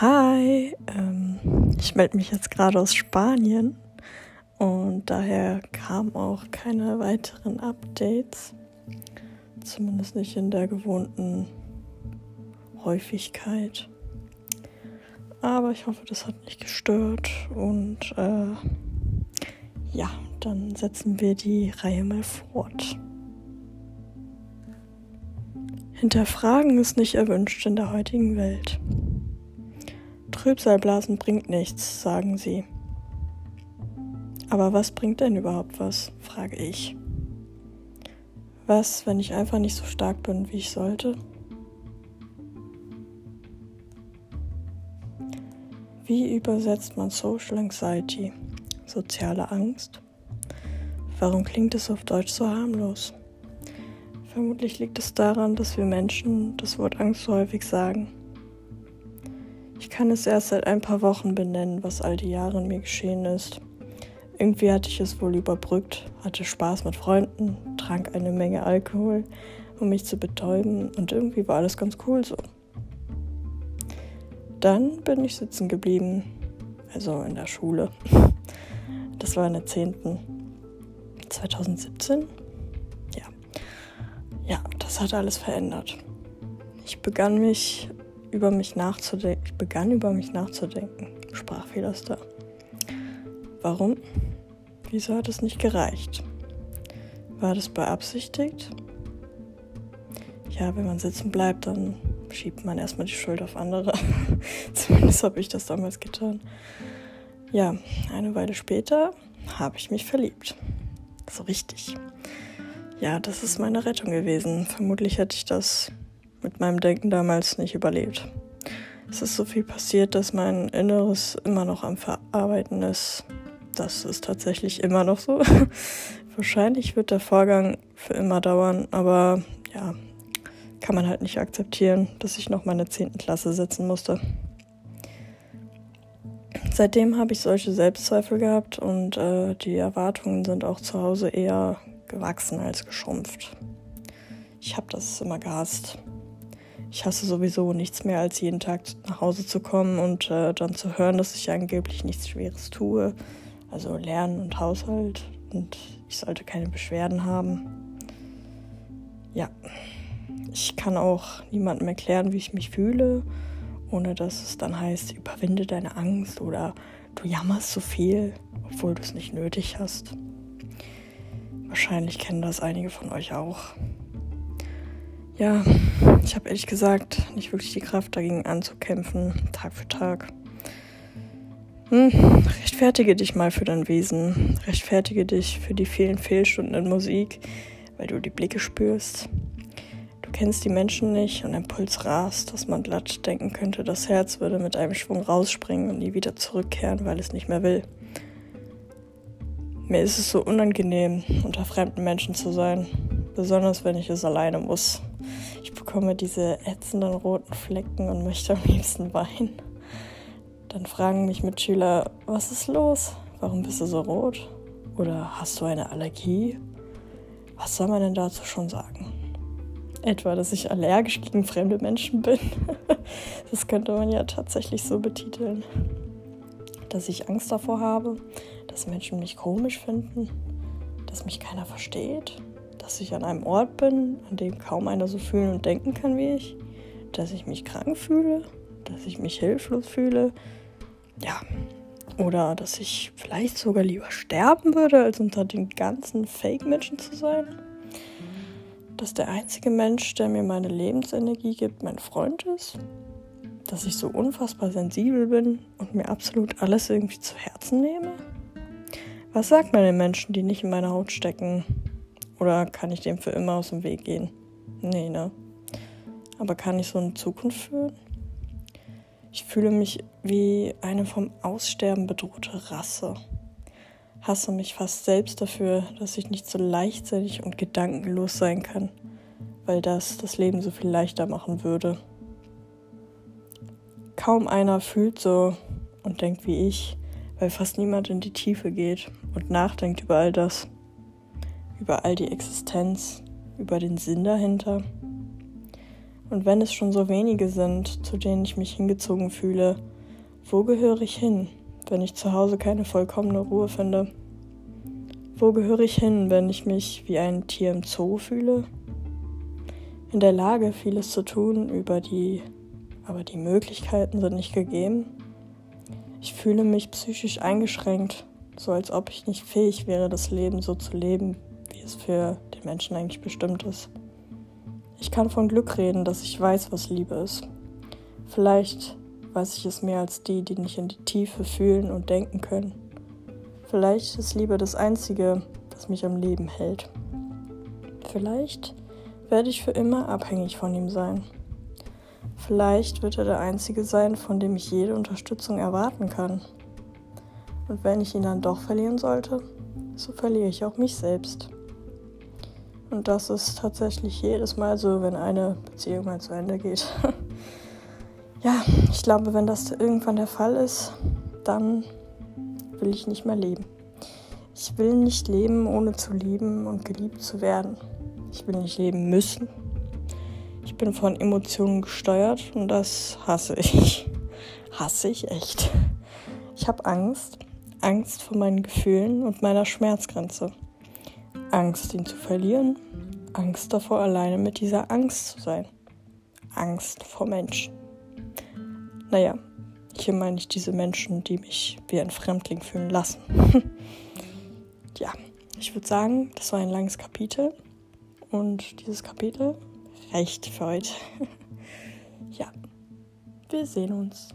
Hi, ähm, ich melde mich jetzt gerade aus Spanien und daher kamen auch keine weiteren Updates, zumindest nicht in der gewohnten Häufigkeit. Aber ich hoffe, das hat nicht gestört und äh, ja, dann setzen wir die Reihe mal fort. Hinterfragen ist nicht erwünscht in der heutigen Welt. Trübsalblasen bringt nichts, sagen sie. Aber was bringt denn überhaupt was, frage ich. Was, wenn ich einfach nicht so stark bin, wie ich sollte? Wie übersetzt man Social Anxiety, soziale Angst? Warum klingt es auf Deutsch so harmlos? Vermutlich liegt es daran, dass wir Menschen das Wort Angst so häufig sagen. Ich kann es erst seit ein paar Wochen benennen, was all die Jahre in mir geschehen ist. Irgendwie hatte ich es wohl überbrückt, hatte Spaß mit Freunden, trank eine Menge Alkohol, um mich zu betäuben und irgendwie war alles ganz cool so. Dann bin ich sitzen geblieben, also in der Schule. Das war in der 10. 2017 ja, das hat alles verändert. Ich begann mich über mich nachzudenken. Ich begann über mich nachzudenken. Sprachfehler ist. Warum? Wieso hat es nicht gereicht? War das beabsichtigt? Ja, wenn man sitzen bleibt, dann schiebt man erstmal die Schuld auf andere. Zumindest habe ich das damals getan. Ja, eine Weile später habe ich mich verliebt. So richtig ja, das ist meine Rettung gewesen. Vermutlich hätte ich das mit meinem Denken damals nicht überlebt. Es ist so viel passiert, dass mein Inneres immer noch am Verarbeiten ist. Das ist tatsächlich immer noch so. Wahrscheinlich wird der Vorgang für immer dauern, aber ja, kann man halt nicht akzeptieren, dass ich noch meine 10. Klasse setzen musste. Seitdem habe ich solche Selbstzweifel gehabt und äh, die Erwartungen sind auch zu Hause eher gewachsen als geschrumpft. Ich habe das immer gehasst. Ich hasse sowieso nichts mehr, als jeden Tag nach Hause zu kommen und äh, dann zu hören, dass ich angeblich nichts Schweres tue. Also Lernen und Haushalt. Und ich sollte keine Beschwerden haben. Ja, ich kann auch niemandem erklären, wie ich mich fühle, ohne dass es dann heißt, überwinde deine Angst oder du jammerst so viel, obwohl du es nicht nötig hast. Wahrscheinlich kennen das einige von euch auch. Ja, ich habe ehrlich gesagt nicht wirklich die Kraft dagegen anzukämpfen, Tag für Tag. Hm, rechtfertige dich mal für dein Wesen. Rechtfertige dich für die vielen Fehlstunden in Musik, weil du die Blicke spürst. Du kennst die Menschen nicht und ein Puls rast, dass man glatt denken könnte, das Herz würde mit einem Schwung rausspringen und nie wieder zurückkehren, weil es nicht mehr will. Mir ist es so unangenehm, unter fremden Menschen zu sein. Besonders wenn ich es alleine muss. Ich bekomme diese ätzenden roten Flecken und möchte am liebsten weinen. Dann fragen mich Mitschüler, was ist los? Warum bist du so rot? Oder hast du eine Allergie? Was soll man denn dazu schon sagen? Etwa, dass ich allergisch gegen fremde Menschen bin. das könnte man ja tatsächlich so betiteln. Dass ich Angst davor habe, dass Menschen mich komisch finden, dass mich keiner versteht, dass ich an einem Ort bin, an dem kaum einer so fühlen und denken kann wie ich, dass ich mich krank fühle, dass ich mich hilflos fühle, ja, oder dass ich vielleicht sogar lieber sterben würde, als unter den ganzen Fake-Menschen zu sein. Dass der einzige Mensch, der mir meine Lebensenergie gibt, mein Freund ist. Dass ich so unfassbar sensibel bin und mir absolut alles irgendwie zu Herzen nehme. Was sagt man den Menschen, die nicht in meiner Haut stecken? Oder kann ich dem für immer aus dem Weg gehen? Nee, ne? Aber kann ich so eine Zukunft führen? Ich fühle mich wie eine vom Aussterben bedrohte Rasse. Hasse mich fast selbst dafür, dass ich nicht so leichtsinnig und gedankenlos sein kann, weil das das Leben so viel leichter machen würde. Kaum einer fühlt so und denkt wie ich, weil fast niemand in die Tiefe geht und nachdenkt über all das, über all die Existenz, über den Sinn dahinter. Und wenn es schon so wenige sind, zu denen ich mich hingezogen fühle, Wo gehöre ich hin, wenn ich zu Hause keine vollkommene Ruhe finde? Wo gehöre ich hin, wenn ich mich wie ein Tier im Zoo fühle? In der Lage, vieles zu tun, über die, aber die Möglichkeiten sind nicht gegeben. Ich fühle mich psychisch eingeschränkt, so als ob ich nicht fähig wäre, das Leben so zu leben, wie es für den Menschen eigentlich bestimmt ist. Ich kann von Glück reden, dass ich weiß, was Liebe ist. Vielleicht weiß ich es mehr als die, die nicht in die Tiefe fühlen und denken können. Vielleicht ist Liebe das Einzige, was mich am Leben hält. Vielleicht werde ich für immer abhängig von ihm sein. Vielleicht wird er der Einzige sein, von dem ich jede Unterstützung erwarten kann. Und wenn ich ihn dann doch verlieren sollte, so verliere ich auch mich selbst. Und das ist tatsächlich jedes Mal so, wenn eine Beziehung mal zu Ende geht. ja, ich glaube, wenn das irgendwann der Fall ist, dann will ich nicht mehr leben. Ich will nicht leben, ohne zu lieben und geliebt zu werden. Ich will nicht leben müssen. Ich bin von Emotionen gesteuert und das hasse ich. hasse ich echt. Ich habe Angst. Angst vor meinen Gefühlen und meiner Schmerzgrenze. Angst, ihn zu verlieren. Angst davor, alleine mit dieser Angst zu sein. Angst vor Menschen. Naja, hier meine ich diese Menschen, die mich wie ein Fremdling fühlen lassen. ja, ich würde sagen, das war ein langes Kapitel. Und dieses Kapitel reicht für heute. ja, wir sehen uns.